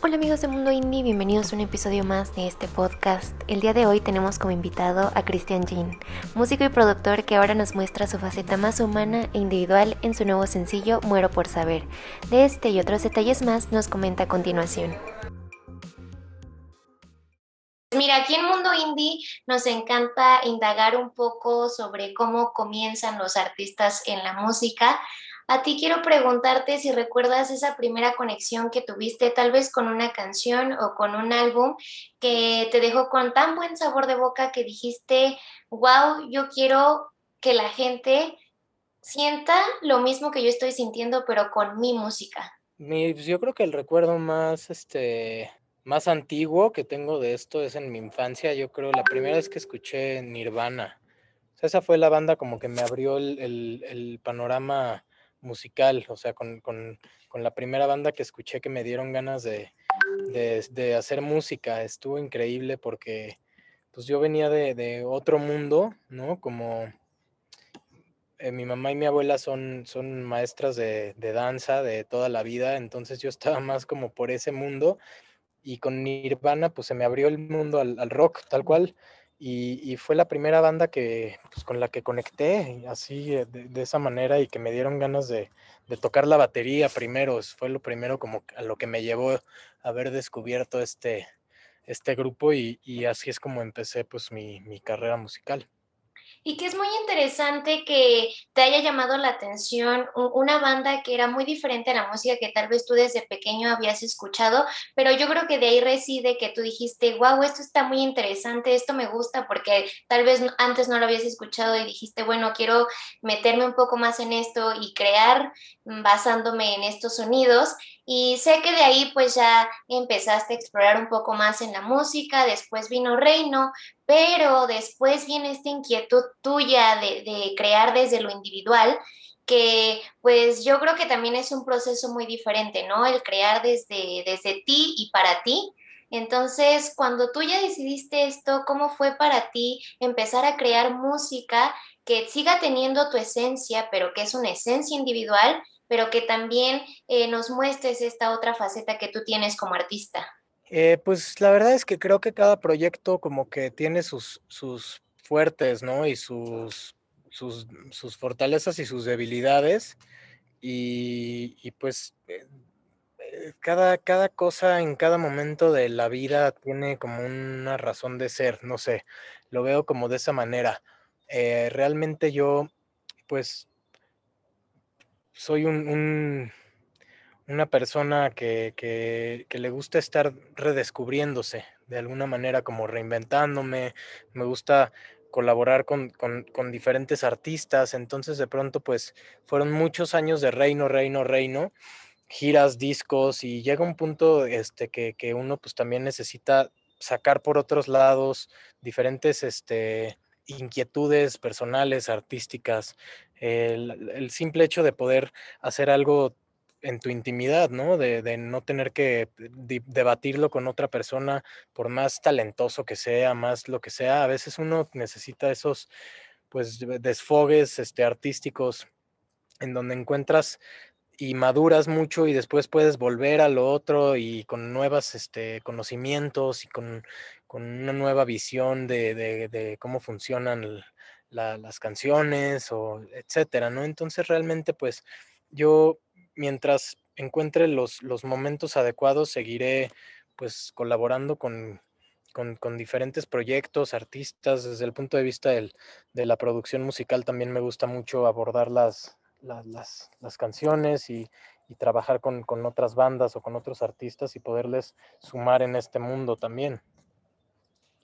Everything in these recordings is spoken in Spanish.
Hola amigos de Mundo Indie, bienvenidos a un episodio más de este podcast. El día de hoy tenemos como invitado a Christian Jean, músico y productor que ahora nos muestra su faceta más humana e individual en su nuevo sencillo Muero por Saber. De este y otros detalles más nos comenta a continuación. Mira, aquí en Mundo Indie nos encanta indagar un poco sobre cómo comienzan los artistas en la música. A ti quiero preguntarte si recuerdas esa primera conexión que tuviste tal vez con una canción o con un álbum que te dejó con tan buen sabor de boca que dijiste, wow, yo quiero que la gente sienta lo mismo que yo estoy sintiendo, pero con mi música. Pues, yo creo que el recuerdo más, este, más antiguo que tengo de esto es en mi infancia. Yo creo la primera vez que escuché Nirvana. esa fue la banda como que me abrió el panorama musical, o sea, con, con, con, la primera banda que escuché que me dieron ganas de, de, hacer música. Estuvo increíble porque pues yo venía de, de otro mundo, ¿no? Como eh, mi mamá y mi abuela son, son maestras de, de, danza de toda la vida, entonces yo estaba más como por ese mundo y con Nirvana pues se me abrió el mundo al, al rock, tal cual. Y, fue la primera banda que, pues, con la que conecté así eh, de, esa manera y que me dieron ganas de, tocar la batería primero. Fue lo primero como a lo que me llevó a haber descubierto este, este grupo y, así es como empecé pues mi, mi carrera musical. Y que es muy interesante que te haya llamado la atención una banda que era muy diferente a la música que tal vez tú desde pequeño habías escuchado, pero yo creo que de ahí reside que tú dijiste, wow, esto está muy interesante, esto me gusta, porque tal vez antes no lo habías escuchado y dijiste, bueno, quiero meterme un poco más en esto y crear basándome en estos sonidos. Y sé que de ahí pues ya empezaste a explorar un poco más en la música, después vino Reino, pero después viene esta inquietud tuya de, crear desde lo individual, que pues yo creo que también es un proceso muy diferente, ¿no? El crear desde, desde ti y para ti. Entonces, cuando tú ya decidiste esto, ¿cómo fue para ti empezar a crear música que siga teniendo tu esencia, pero que es una esencia individual, pero que también eh, nos muestres esta otra faceta que tú tienes como artista. Eh, pues la verdad es que creo que cada proyecto como que tiene sus, sus fuertes, ¿no? Y sus, sus, sus fortalezas y sus debilidades. Y, pues eh, cada, cada cosa en cada momento de la vida tiene como una razón de ser, no sé, lo veo como de esa manera. realmente yo, pues soy un, una persona que, que, le gusta estar redescubriéndose de alguna manera, como reinventándome, me gusta colaborar con, con, con, diferentes artistas, entonces de pronto pues fueron muchos años de reino, reino, reino, giras, discos y llega un punto este, que, que uno pues también necesita sacar por otros lados diferentes este, inquietudes personales, artísticas, el, simple hecho de poder hacer algo en tu intimidad, ¿no? De, no tener que debatirlo con otra persona, por más talentoso que sea, más lo que sea, a veces uno necesita esos, pues, desfogues este, artísticos en donde encuentras y maduras mucho y después puedes volver a lo otro y con nuevos este, conocimientos y con, con una nueva visión de, de, cómo funcionan las canciones o etcétera, ¿no? Entonces realmente pues yo mientras encuentre los, los momentos adecuados seguiré pues colaborando con, con, diferentes proyectos, artistas, desde el punto de vista del, de la producción musical también me gusta mucho abordar las, las, las, las canciones y, y trabajar con, con otras bandas o con otros artistas y poderles sumar en este mundo también.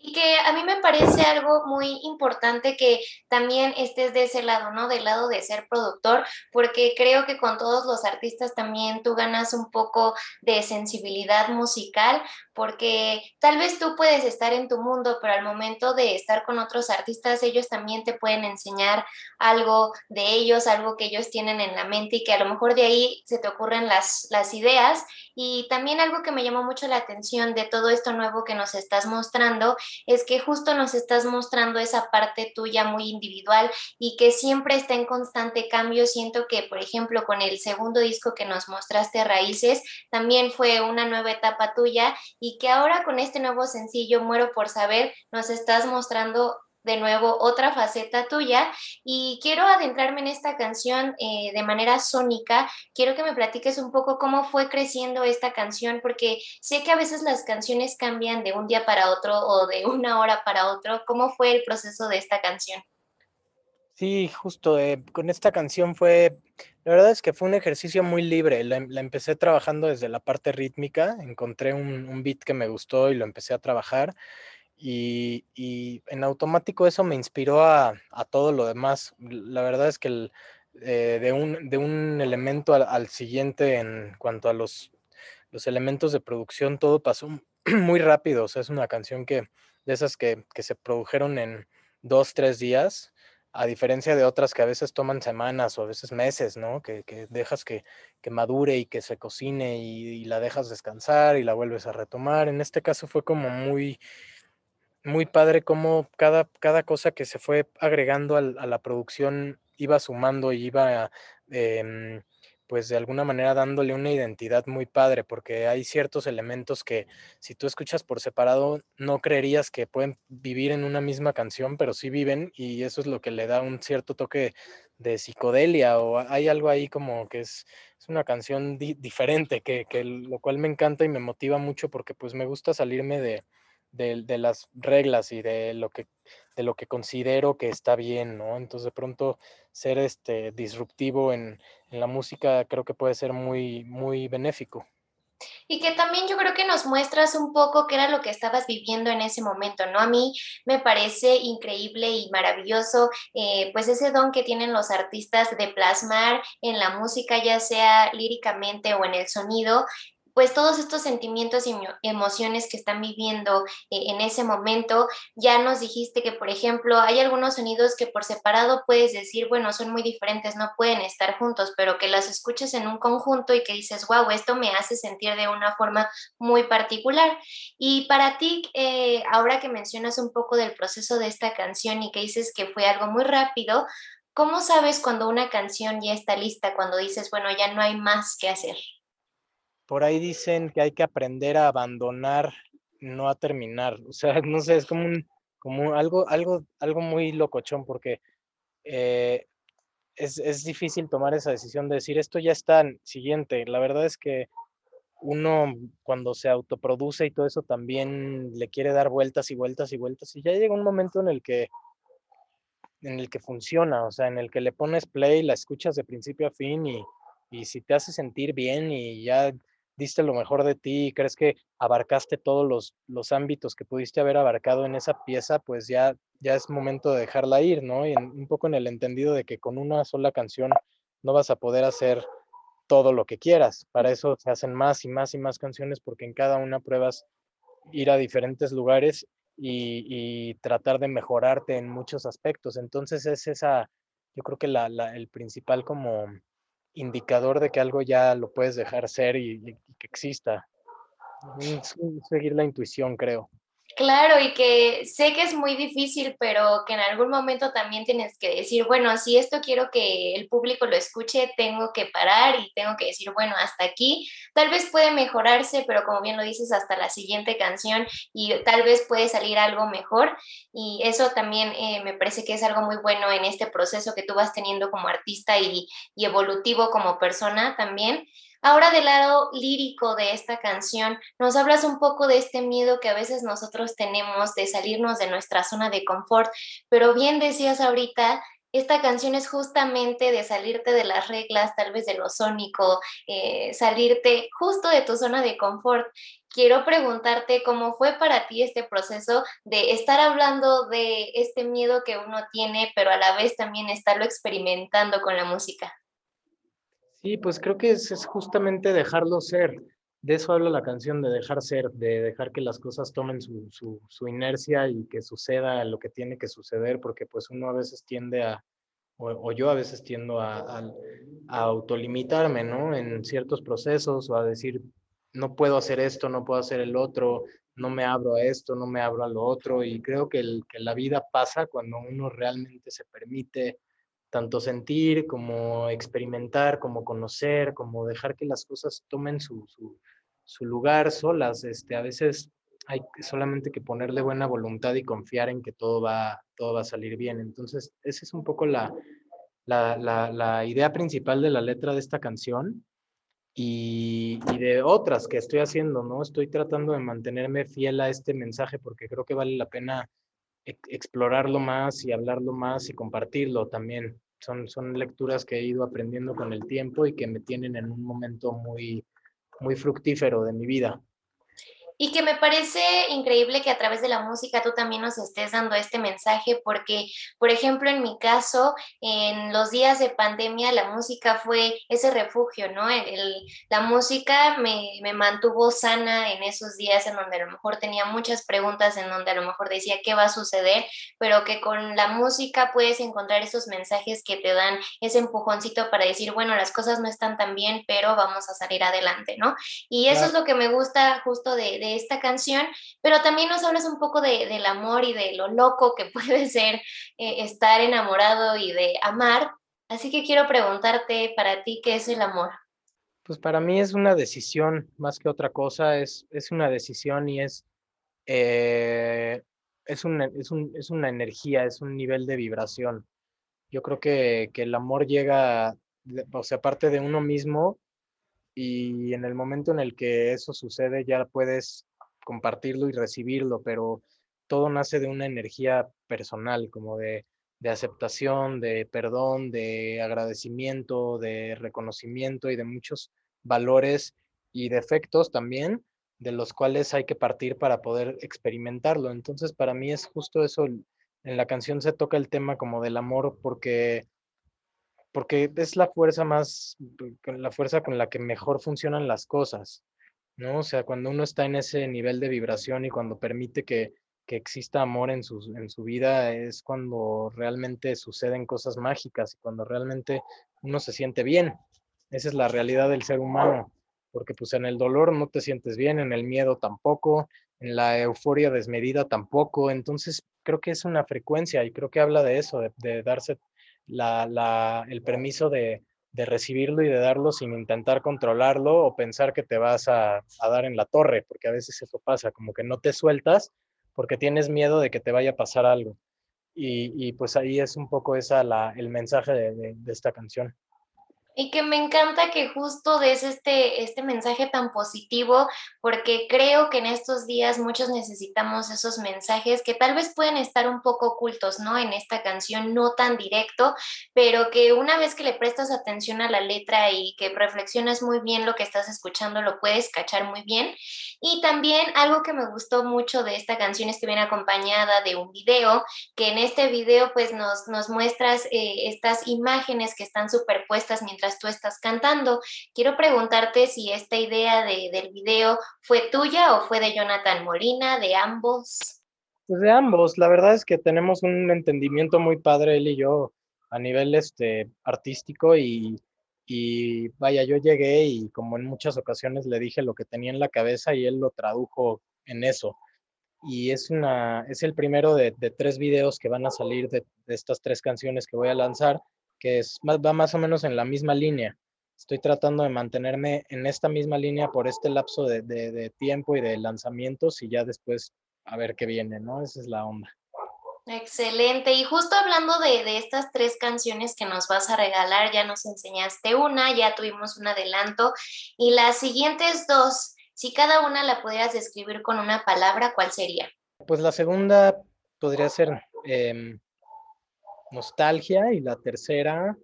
Y que a mí me parece algo muy importante que también estés de ese lado, ¿no? Del lado de ser productor, porque creo que con todos los artistas también tú ganas un poco de sensibilidad musical, porque tal vez tú puedes estar en tu mundo, pero al momento de estar con otros artistas, ellos también te pueden enseñar algo de ellos, algo que ellos tienen en la mente y que a lo mejor de ahí se te ocurren las, las ideas. Y también algo que me llamó mucho la atención de todo esto nuevo que nos estás mostrando es que justo nos estás mostrando esa parte tuya muy individual y que siempre está en constante cambio. Siento que, por ejemplo, con el segundo disco que nos mostraste, Raíces, también fue una nueva etapa tuya y que ahora con este nuevo sencillo, Muero por Saber, nos estás mostrando de nuevo otra faceta tuya y quiero adentrarme en esta canción eh, de manera sónica. Quiero que me platiques un poco cómo fue creciendo esta canción porque sé que a veces las canciones cambian de un día para otro o de una hora para otro. ¿Cómo fue el proceso de esta canción? Sí, justo, eh, con esta canción fue, la verdad es que fue un ejercicio muy libre, la, empecé trabajando desde la parte rítmica, encontré un, un, beat que me gustó y lo empecé a trabajar y, en automático eso me inspiró a, todo lo demás. La verdad es que eh, de, un, de, un, elemento al, siguiente en cuanto a los, los, elementos de producción, todo pasó muy rápido. O sea, es una canción que de esas que, se produjeron en dos, tres días, a diferencia de otras que a veces toman semanas o a veces meses, ¿no? Que, dejas que, madure y que se cocine y la dejas descansar y la vuelves a retomar. En este caso fue como muy muy padre cómo cada, cada cosa que se fue agregando a la producción iba sumando y iba, em, pues de alguna manera dándole una identidad muy padre, porque hay ciertos elementos que si tú escuchas por separado no creerías que pueden vivir en una misma canción, pero sí viven y eso es lo que le da un cierto toque de psicodelia o hay algo ahí como que es, es una canción diferente, que, que, lo cual me encanta y me motiva mucho porque pues me gusta salirme de de, las reglas y de lo que de lo que considero que está bien, ¿no? Entonces de pronto ser este disruptivo en, la música creo que puede ser muy, muy benéfico. Y que también yo creo que nos muestras un poco qué era lo que estabas viviendo en ese momento, ¿no? A mí me parece increíble y maravilloso, eh, pues ese don que tienen los artistas de plasmar en la música, ya sea líricamente o en el sonido, pues todos estos sentimientos y emociones que están viviendo eh, en ese momento, ya nos dijiste que, por ejemplo, hay algunos sonidos que por separado puedes decir, bueno, son muy diferentes, no pueden estar juntos, pero que las escuchas en un conjunto y que dices, wow, esto me hace sentir de una forma muy particular. Y para ti, eh, ahora que mencionas un poco del proceso de esta canción y que dices que fue algo muy rápido, ¿cómo sabes cuando una canción ya está lista, cuando dices, bueno, ya no hay más que hacer? Por ahí dicen que hay que aprender a abandonar, no a terminar. O sea, no sé, es como un, como algo, algo, algo muy locochón porque eh, es, es, difícil tomar esa decisión de decir esto ya está siguiente. La verdad es que uno cuando se autoproduce y todo eso también le quiere dar vueltas y vueltas y vueltas y ya llega un momento en el que en el que funciona, o sea, en el que le pones play, la escuchas de principio a fin y, y si te hace sentir bien y ya diste lo mejor de ti y crees que abarcaste todos los, los ámbitos que pudiste haber abarcado en esa pieza, pues ya, ya es momento de dejarla ir, ¿no? Y un poco en el entendido de que con una sola canción no vas a poder hacer todo lo que quieras. Para eso se hacen más y más y más canciones porque en cada una pruebas ir a diferentes lugares y, y tratar de mejorarte en muchos aspectos. Entonces es esa, yo creo que la, la, el principal como indicador de que algo ya lo puedes dejar ser y, que exista. seguir la intuición, creo. Claro, y que sé que es muy difícil, pero que en algún momento también tienes que decir, bueno, si esto quiero que el público lo escuche, tengo que parar y tengo que decir, bueno, hasta aquí. Tal vez puede mejorarse, pero como bien lo dices, hasta la siguiente canción y tal vez puede salir algo mejor. Y eso también eh, me parece que es algo muy bueno en este proceso que tú vas teniendo como artista y, y evolutivo como persona también. Ahora del lado lírico de esta canción, nos hablas un poco de este miedo que a veces nosotros tenemos de salirnos de nuestra zona de confort, pero bien decías ahorita, esta canción es justamente de salirte de las reglas, tal vez de lo sónico, eh, salirte justo de tu zona de confort. Quiero preguntarte cómo fue para ti este proceso de estar hablando de este miedo que uno tiene, pero a la vez también estarlo experimentando con la música. Sí, pues creo que es, justamente dejarlo ser. De eso habla la canción, de dejar ser, de dejar que las cosas tomen su, su, inercia y que suceda lo que tiene que suceder, porque pues uno a veces tiende a, o, yo a veces tiendo a, a, autolimitarme, ¿no? En ciertos procesos o a decir, no puedo hacer esto, no puedo hacer el otro, no me abro a esto, no me abro a lo otro. Y creo que, el, que la vida pasa cuando uno realmente se permite tanto sentir como experimentar, como conocer, como dejar que las cosas tomen su, su, lugar solas. Este, a veces hay solamente que ponerle buena voluntad y confiar en que todo va, todo va a salir bien. Entonces, esa es un poco la, la, la, la idea principal de la letra de esta canción y, y, de otras que estoy haciendo, ¿no? Estoy tratando de mantenerme fiel a este mensaje porque creo que vale la pena explorarlo más y hablarlo más y compartirlo también. Son, son lecturas que he ido aprendiendo con el tiempo y que me tienen en un momento muy, muy fructífero de mi vida y que me parece increíble que a través de la música tú también nos estés dando este mensaje porque, por ejemplo, en mi caso, en los días de pandemia, la música fue ese refugio, ¿no? la música me, me, mantuvo sana en esos días en donde a lo mejor tenía muchas preguntas, en donde a lo mejor decía qué va a suceder, pero que con la música puedes encontrar esos mensajes que te dan ese empujoncito para decir, bueno, las cosas no están tan bien, pero vamos a salir adelante, ¿no? Y eso es lo que me gusta justo de esta canción, pero también nos hablas un poco de, del amor y de lo loco que puede ser eh, estar enamorado y de amar. Así que quiero preguntarte para ti, ¿qué es el amor? Pues para mí es una decisión más que otra cosa, es, es una decisión y es, eh, es, una, es, un, es una energía, es un nivel de vibración. Yo creo que, que el amor llega, o sea, aparte de uno mismo, y en el momento en el que eso sucede ya puedes compartirlo y recibirlo, pero todo nace de una energía personal, como de, de aceptación, de perdón, de agradecimiento, de reconocimiento y de muchos valores y defectos también, de los cuales hay que partir para poder experimentarlo. Entonces, para mí es justo eso, en la canción se toca el tema como del amor porque porque es la fuerza más, la fuerza con la que mejor funcionan las cosas, ¿no? O sea, cuando uno está en ese nivel de vibración y cuando permite que, que exista amor en su, en su vida, es cuando realmente suceden cosas mágicas y cuando realmente uno se siente bien. Esa es la realidad del ser humano, porque pues en el dolor no te sientes bien, en el miedo tampoco, en la euforia desmedida tampoco, entonces creo que es una frecuencia y creo que habla de eso, de, de darse la, el permiso de, recibirlo y de darlo sin intentar controlarlo o pensar que te vas a, dar en la torre, porque a veces eso pasa, como que no te sueltas porque tienes miedo de que te vaya a pasar algo. Y, pues ahí es un poco esa la, el mensaje de esta canción. Y que me encanta que justo des este, este mensaje tan positivo, porque creo que en estos días muchos necesitamos esos mensajes que tal vez pueden estar un poco ocultos, ¿no? En esta canción, no tan directo, pero que una vez que le prestas atención a la letra y que reflexionas muy bien lo que estás escuchando, lo puedes cachar muy bien. Y también algo que me gustó mucho de esta canción es que viene acompañada de un video, que en este video pues nos, nos muestras eh, estas imágenes que están superpuestas mientras tú estás cantando. Quiero preguntarte si esta idea de, del video fue tuya o fue de Jonathan Molina, de ambos. Pues de ambos, la verdad es que tenemos un entendimiento muy padre él y yo a nivel este, artístico y, y vaya, yo llegué y como en muchas ocasiones le dije lo que tenía en la cabeza y él lo tradujo en eso. Y es, una, es el primero de, de tres videos que van a salir de, de, estas tres canciones que voy a lanzar que es, va más o menos en la misma línea. Estoy tratando de mantenerme en esta misma línea por este lapso de, de, tiempo y de lanzamientos y ya después a ver qué viene, ¿no? Esa es la onda. Excelente. Y justo hablando de, de, estas tres canciones que nos vas a regalar, ya nos enseñaste una, ya tuvimos un adelanto. Y las siguientes dos, si cada una la pudieras describir con una palabra, ¿cuál sería? Pues la segunda podría ser em, nostalgia y la tercera,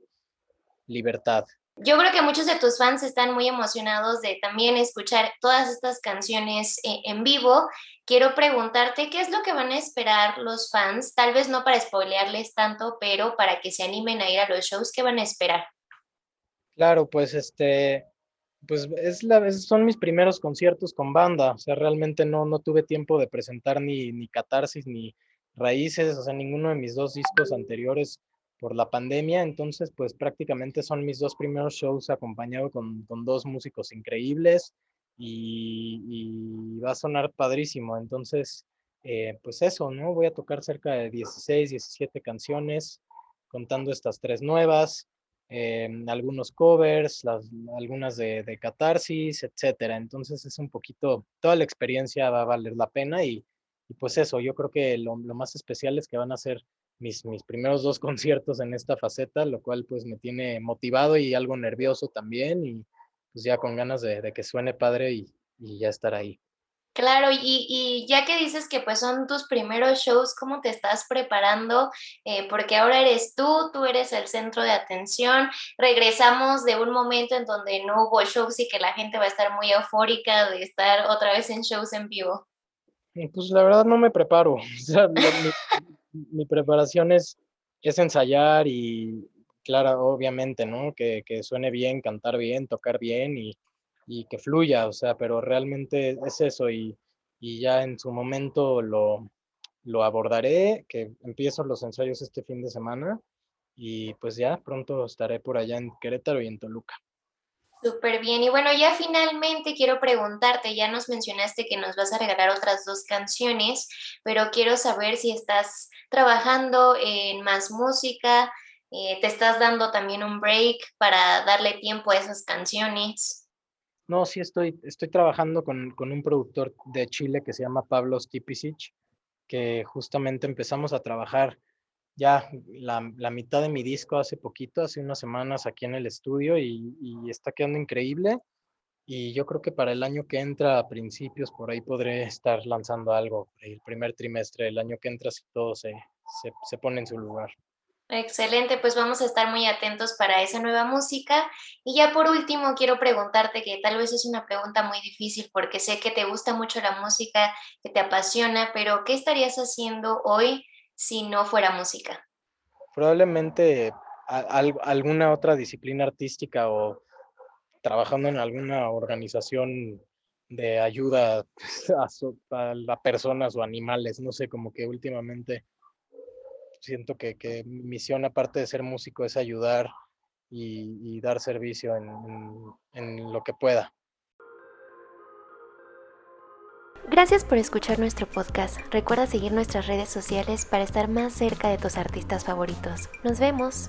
libertad. Yo creo que muchos de tus fans están muy emocionados de también escuchar todas estas canciones eh, en vivo. Quiero preguntarte qué es lo que van a esperar los fans, tal vez no para spoilearles tanto, pero para que se animen a ir a los shows, ¿qué van a esperar? Claro, pues este, pues es la, son mis primeros conciertos con banda, o sea, realmente no, no tuve tiempo de presentar ni, ni catarsis ni, raíces, o sea, ninguno de mis dos discos anteriores por la pandemia, entonces pues prácticamente son mis dos primeros shows acompañado con, dos músicos increíbles y, va a sonar padrísimo. Entonces, eh, pues eso, ¿no? Voy a tocar cerca de 16, 17 canciones, contando estas tres nuevas, eh, algunos covers, algunas de, catarsis, etcétera. Entonces es un poquito, toda la experiencia va a valer la pena y, pues eso, yo creo que lo, más especial es que van a ser mis, mis primeros dos conciertos en esta faceta, lo cual pues me tiene motivado y algo nervioso también y pues ya con ganas de, de que suene padre y, y ya estar ahí. Claro, y, y, ya que dices que pues son tus primeros shows, ¿cómo te estás preparando? Eh, porque ahora eres tú, tú eres el centro de atención. Regresamos de un momento en donde no hubo shows y que la gente va a estar muy eufórica de estar otra vez en shows en vivo. Pues la verdad no me preparo. Mi, preparación es, es ensayar y, claro, obviamente, ¿no? Que, que suene bien, cantar bien, tocar bien y y que fluya, o sea, pero realmente es eso y, y ya en su momento lo, lo abordaré, que empiezo los ensayos este fin de semana y pues ya pronto estaré por allá en Querétaro y en Toluca. Súper bien. Y bueno, ya finalmente quiero preguntarte, ya nos mencionaste que nos vas a regalar otras dos canciones, pero quiero saber si estás trabajando en más música, eh, te estás dando también un break para darle tiempo a esas canciones. No, sí estoy, estoy trabajando con, con un productor de Chile que se llama Pablo Stipicic, que justamente empezamos a trabajar ya la, la, mitad de mi disco hace poquito, hace unas semanas aquí en el estudio y, está quedando increíble. Y yo creo que para el año que entra, a principios, por ahí podré estar lanzando algo, el primer trimestre del año que entra, si todo se, se, se pone en su lugar. Excelente, pues vamos a estar muy atentos para esa nueva música. Y ya por último, quiero preguntarte, que tal vez es una pregunta muy difícil porque sé que te gusta mucho la música, que te apasiona, pero ¿qué estarías haciendo hoy si no fuera música? Probablemente alguna otra disciplina artística o trabajando en alguna organización de ayuda a, a personas o animales, no sé, como que últimamente siento que, que, mi misión, aparte de ser músico, es ayudar y, dar servicio en, en lo que pueda. Gracias por escuchar nuestro podcast. Recuerda seguir nuestras redes sociales para estar más cerca de tus artistas favoritos. Nos vemos.